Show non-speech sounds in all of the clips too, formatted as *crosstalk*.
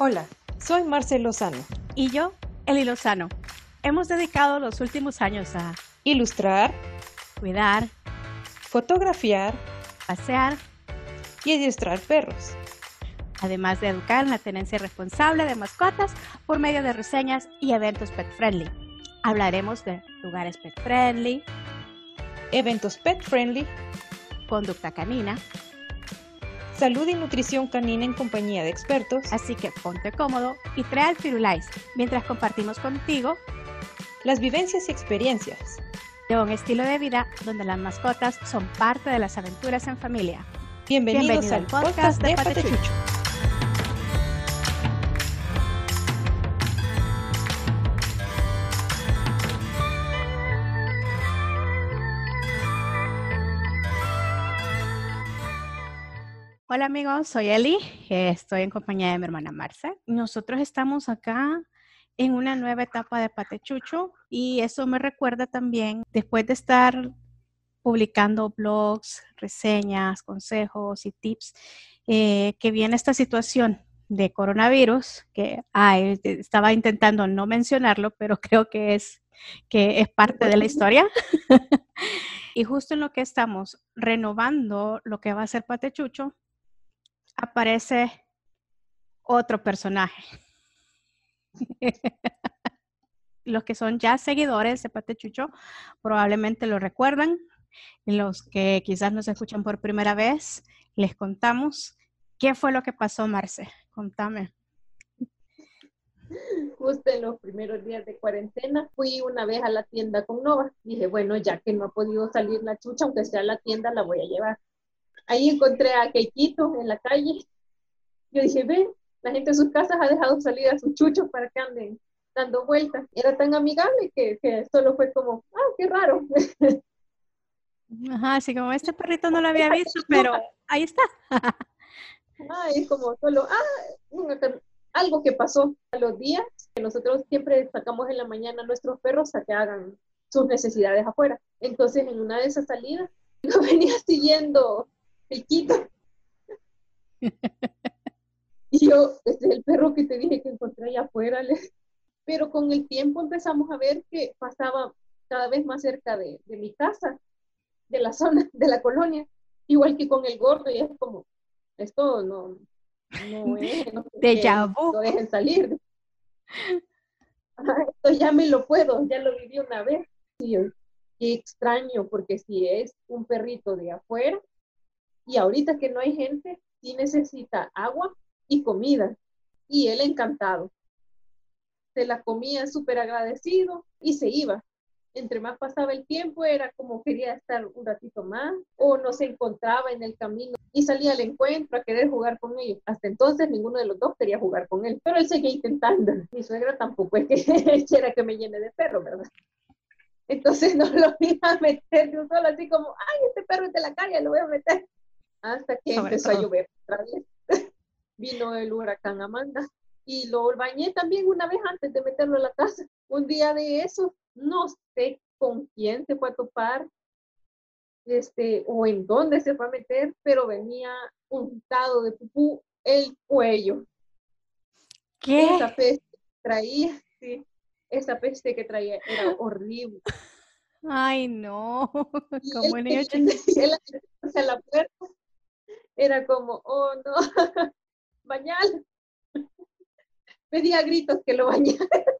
Hola, soy Marcel Lozano. Y yo, Eli Lozano. Hemos dedicado los últimos años a ilustrar, cuidar, fotografiar, pasear y adiestrar perros. Además de educar en la tenencia responsable de mascotas por medio de reseñas y eventos pet friendly. Hablaremos de lugares pet friendly, eventos pet friendly, conducta canina, salud y nutrición canina en compañía de expertos. Así que ponte cómodo y trae al Firulais mientras compartimos contigo las vivencias y experiencias de un estilo de vida donde las mascotas son parte de las aventuras en familia. Bienvenidos, al podcast, de Patechucho. Hola amigos, soy Eli, estoy en compañía de mi hermana Marce. Nosotros estamos acá en una nueva etapa de Patechucho y eso me recuerda también, después de estar publicando blogs, reseñas, consejos y tips, eh, que viene esta situación de coronavirus, que estaba intentando no mencionarlo, pero *laughs* creo que es, que es parte de la historia. *laughs* y justo en lo que estamos renovando lo que va a ser Patechucho, aparece otro personaje. *laughs* Los que son ya seguidores de Patechucho probablemente lo recuerdan. Los que quizás nos escuchan por primera vez, les contamos qué fue lo que pasó, Marce. Contame. Justo en los primeros días de cuarentena fui una vez a la tienda con Nova. Dije, bueno, ya que no ha podido salir la chucha, aunque sea la tienda, la voy a llevar. Ahí encontré a Keikito en la calle. Yo dije, ven, la gente en sus casas ha dejado salir a sus chuchos para que anden dando vueltas. Era tan amigable que, que solo fue como, ah, qué raro. Ajá, así como este perrito no lo había *laughs* visto, pero ahí está. *laughs* ah, es como solo, ah, algo que pasó a los días, que nosotros siempre sacamos en la mañana a nuestros perros a que hagan sus necesidades afuera. Entonces, en una de esas salidas, *laughs* lo venía siguiendo Piquito. *laughs* y yo, este es el perro que te dije que encontré allá afuera. Pero con el tiempo empezamos a ver que pasaba cada vez más cerca de, mi casa, de la zona, de la colonia, igual que con el gordo, y es como, esto no, no *laughs* es, no, de dejen salir. esto ya me lo puedo, ya lo viví una vez. Y qué extraño, porque si es un perrito de afuera, y ahorita que no hay gente, sí necesita agua y comida. Y él encantado. Se la comía súper agradecido y se iba. Entre más pasaba el tiempo, era como quería estar un ratito más o no se encontraba en el camino y salía al encuentro a querer jugar con ellos. Hasta entonces ninguno de los dos quería jugar con él, pero él seguía intentando. Mi suegra tampoco es que *laughs* quiera que me llene de perro, ¿verdad? Entonces *laughs* no lo iba a meter de un solo, así como, ay, este perro es de la calle, lo voy a meter hasta que empezó a llover otra vez. *laughs* Vino el huracán Amanda y lo bañé también una vez antes de meterlo a la casa. Un día de eso, no sé con quién se fue a topar este, o en dónde se fue a meter, pero venía untado de pupú el cuello. ¿Qué? Esa peste que traía, sí, esa peste que traía era *laughs* horrible. Ay, no, como niño *laughs* la puerta era como, oh no, *laughs* bañal. *laughs* Pedía gritos que lo bañara. *laughs*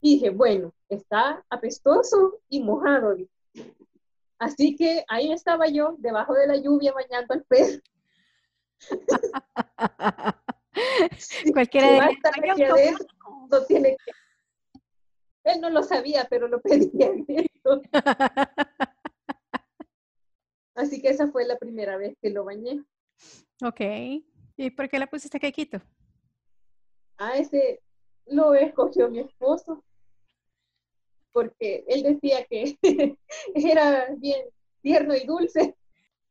Dije, bueno, está apestoso y mojado. Así que ahí estaba yo, debajo de la lluvia, bañando al pez. Cualquiera de no tiene que... Él no lo sabía, pero lo pedía. Así que esa fue la primera vez que lo bañé. Ok. ¿Y por qué le pusiste quequito? Ah, ese lo escogió mi esposo. Porque él decía que *laughs* era bien tierno y dulce.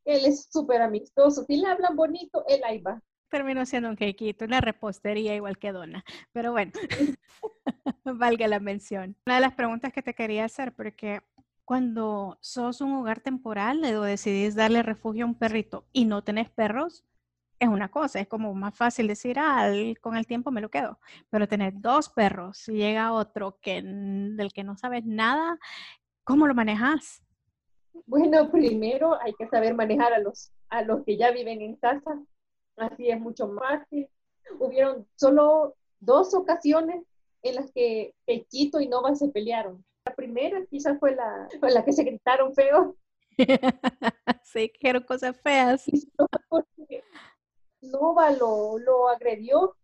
Él es súper amistoso. Si le hablan bonito, él ahí va. Terminó siendo un quequito, una repostería igual que Dona. Pero bueno, *laughs* *laughs* valga la mención. Una de las preguntas que te quería hacer, porque cuando sos un hogar temporal o decidís darle refugio a un perrito y no tenés perros, es una cosa, es como más fácil decir, ah, con el tiempo me lo quedo, pero tener dos perros y llega otro que, del que no sabes nada, ¿cómo lo manejas? Bueno, primero hay que saber manejar a los, a los que ya viven en casa, así es mucho más fácil. Hubieron solo dos ocasiones en las que Pechito y Nova se pelearon. La primera quizás fue la, fue la que se gritaron feo. *laughs* sí, que cosas feas. *laughs* Nova lo, lo agredió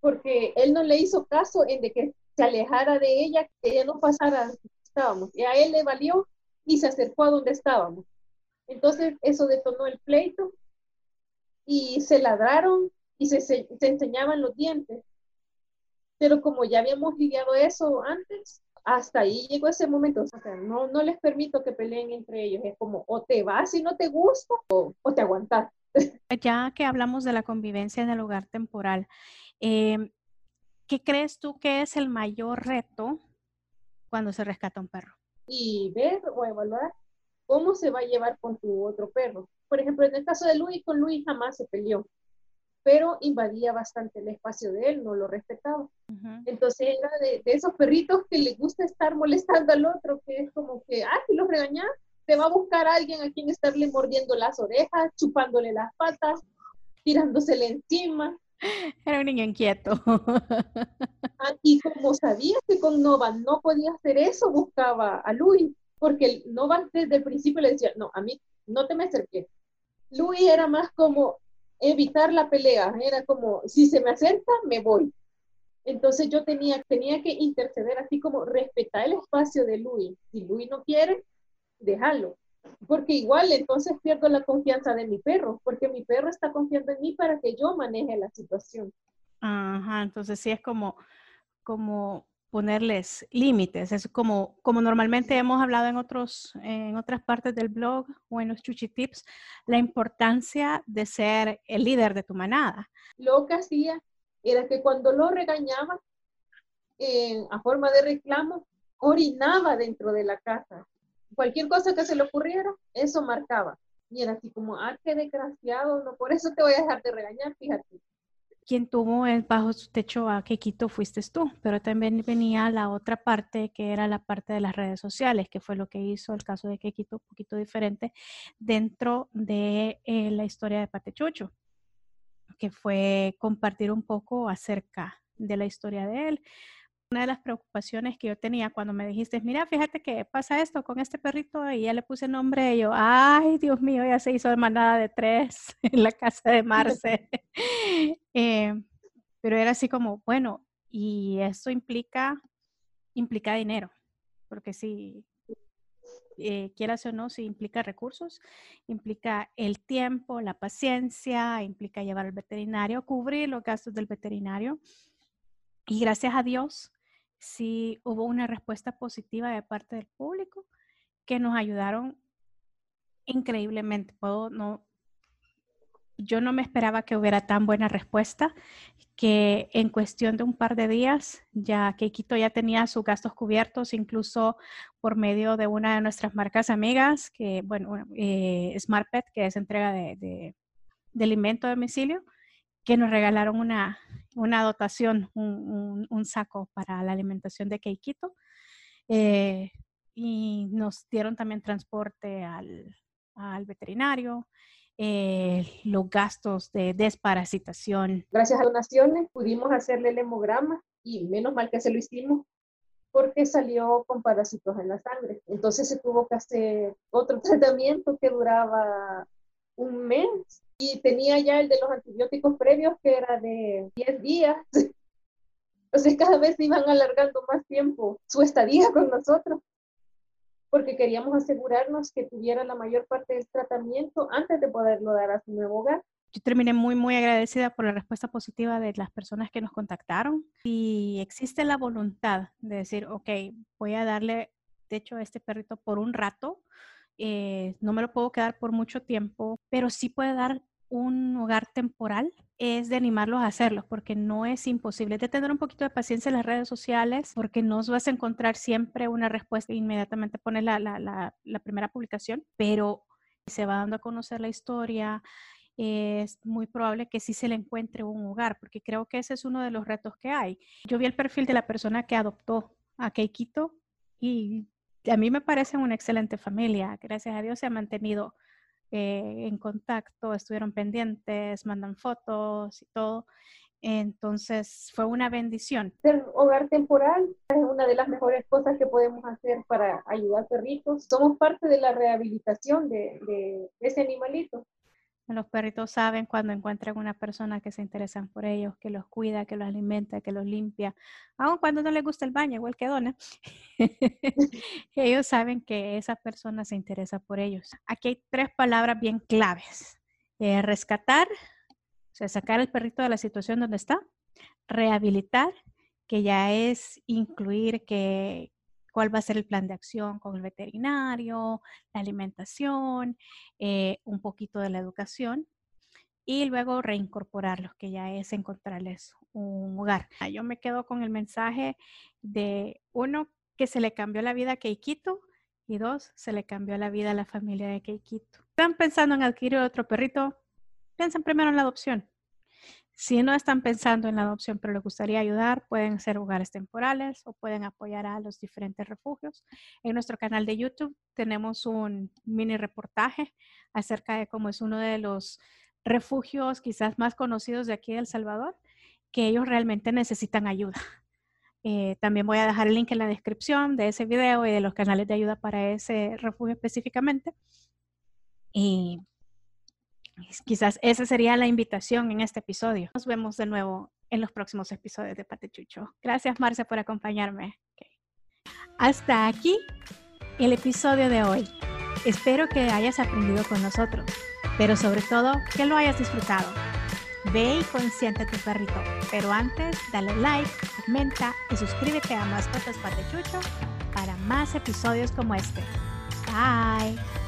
porque él no le hizo caso en de que se alejara de ella, que ella no pasara donde estábamos. Y a él le valió y se acercó a donde estábamos. Entonces eso detonó el pleito y se ladraron y se, se, enseñaban los dientes. Pero como ya habíamos lidiado eso antes, hasta ahí llegó ese momento. O sea, no, no les permito que peleen entre ellos. Es como o te vas si no te gusta o, o te aguantas. *laughs* Ya que hablamos de la convivencia en el hogar temporal, em, ¿qué crees tú que es el mayor reto cuando se rescata un perro? Y ver o evaluar cómo se va a llevar con tu otro perro. Por ejemplo, en el caso de Luis, con Luis jamás se peleó, pero invadía bastante el espacio de él, no lo respetaba. Entonces era de, esos perritos que le gusta estar molestando al otro, que es como que, ah, si los regañas, te va a buscar alguien a quien estarle mordiendo las orejas, chupándole las patas, tirándosele encima. *laughs* Era un niño inquieto. *laughs* Ah, y como sabía que con Nova no podía hacer eso, buscaba a Luis, porque Nova desde el principio le decía, no, a mí no te me acerques. Luis era más como evitar la pelea, era como, si se me acerca, me voy. Entonces yo tenía, tenía que interceder así como respetar el espacio de Luis. Si Luis no quiere, déjalo. Porque igual entonces pierdo la confianza de mi perro, porque mi perro está confiando en mí para que yo maneje la situación. Ajá, entonces sí es como, como ponerles límites. Es como, como normalmente hemos hablado en, otros, en otras partes del blog o en los Chuchi Tips, la importancia de ser el líder de tu manada. Lo que hacía era que cuando lo regañaba a forma de reclamo, orinaba dentro de la casa cualquier cosa que se le ocurriera, eso marcaba. Y era así como, ah, qué desgraciado, no, por eso te voy a dejar de regañar, fíjate. Quien tuvo bajo su techo a Kekito fuiste tú, pero también venía la otra parte que era la parte de las redes sociales, que fue lo que hizo el caso de Kekito un poquito diferente dentro de eh, la historia de Patechucho, que fue compartir un poco acerca de la historia de él, una de las preocupaciones que yo tenía cuando me dijiste, mira, fíjate que pasa esto con este perrito y ya le puse nombre y yo, ay, Dios mío, ya se hizo manada de tres *laughs* en la casa de Marce. *laughs* Eh, pero era así como, bueno, y esto implica, implica dinero, porque si eh, quieras o no, si implica recursos, implica el tiempo, la paciencia, implica llevar al veterinario, cubrir los gastos del veterinario. Y gracias a Dios, sí hubo una respuesta positiva de parte del público que nos ayudaron increíblemente. Puedo, no, yo no me esperaba que hubiera tan buena respuesta que en cuestión de un par de días ya que Quito ya tenía sus gastos cubiertos, incluso por medio de una de nuestras marcas amigas, que bueno, eh, Smart Pet, que es entrega de, de, de alimento a domicilio que nos regalaron una, una dotación, un, un, saco para la alimentación de Keikito. Eh, y nos dieron también transporte al, al veterinario, eh, los gastos de desparasitación. Gracias a donaciones pudimos hacerle el hemograma y menos mal que se lo hicimos porque salió con parásitos en la sangre. Entonces se tuvo que hacer otro *laughs* tratamiento que duraba un mes y tenía ya el de los antibióticos previos que era de 10 días. *laughs* Entonces cada vez iban alargando más tiempo su estadía con nosotros porque queríamos asegurarnos que tuviera la mayor parte del tratamiento antes de poderlo dar a su nuevo hogar. Yo terminé muy, muy agradecida por la respuesta positiva de las personas que nos contactaron y existe la voluntad de decir, ok, voy a darle techo a este perrito por un rato, eh, no me lo puedo quedar por mucho tiempo, pero sí puede dar un hogar temporal es de animarlos a hacerlo, porque no es imposible. de tener un poquito de paciencia en las redes sociales, porque no vas a encontrar siempre una respuesta inmediatamente pones la, la, la, primera publicación, pero se va dando a conocer la historia, es muy probable que sí se le encuentre un hogar, porque creo que ese es uno de los retos que hay. Yo vi el perfil de la persona que adoptó a Keikito y a mí me parece una excelente familia. Gracias a Dios se ha mantenido eh, en contacto, estuvieron pendientes, mandan fotos y todo. Entonces fue una bendición. Ser hogar temporal es una de las mejores cosas que podemos hacer para ayudar a perritos. Somos parte de la rehabilitación de, de ese animalito. Los perritos saben cuando encuentran una persona que se interesan por ellos, que los cuida, que los alimenta, que los limpia, aun cuando no les gusta el baño, igual que Donna. *laughs* ellos saben que esa persona se interesa por ellos. Aquí hay tres palabras bien claves. Eh, rescatar, o sea, sacar al perrito de la situación donde está. Rehabilitar, que ya es incluir que, cuál va a ser el plan de acción con el veterinario, la alimentación, eh, un poquito de la educación y luego reincorporarlos, que ya es encontrarles un hogar. Ah, yo me quedo con el mensaje de uno, que se le cambió la vida a Keikito y dos, se le cambió la vida a la familia de Keikito. ¿Están pensando en adquirir otro perrito? Piensen primero en la adopción. Si no están pensando en la adopción, pero les gustaría ayudar, pueden ser hogares temporales o pueden apoyar a los diferentes refugios. En nuestro canal de YouTube tenemos un mini reportaje acerca de cómo es uno de los refugios quizás más conocidos de aquí de El Salvador, que ellos realmente necesitan ayuda. *laughs* Eh, también voy a dejar el link en la descripción de ese video y de los canales de ayuda para ese refugio específicamente. Y Quizás esa sería la invitación en este episodio. Nos vemos de nuevo en los próximos episodios de Patechucho. Gracias, Marce, por acompañarme. Hasta aquí el episodio de hoy. Espero que hayas aprendido con nosotros, pero sobre todo que lo hayas disfrutado. Ve y consiente tu perrito, pero antes dale like, comenta y suscríbete a Mascotas Patechucho para más episodios como este. Bye.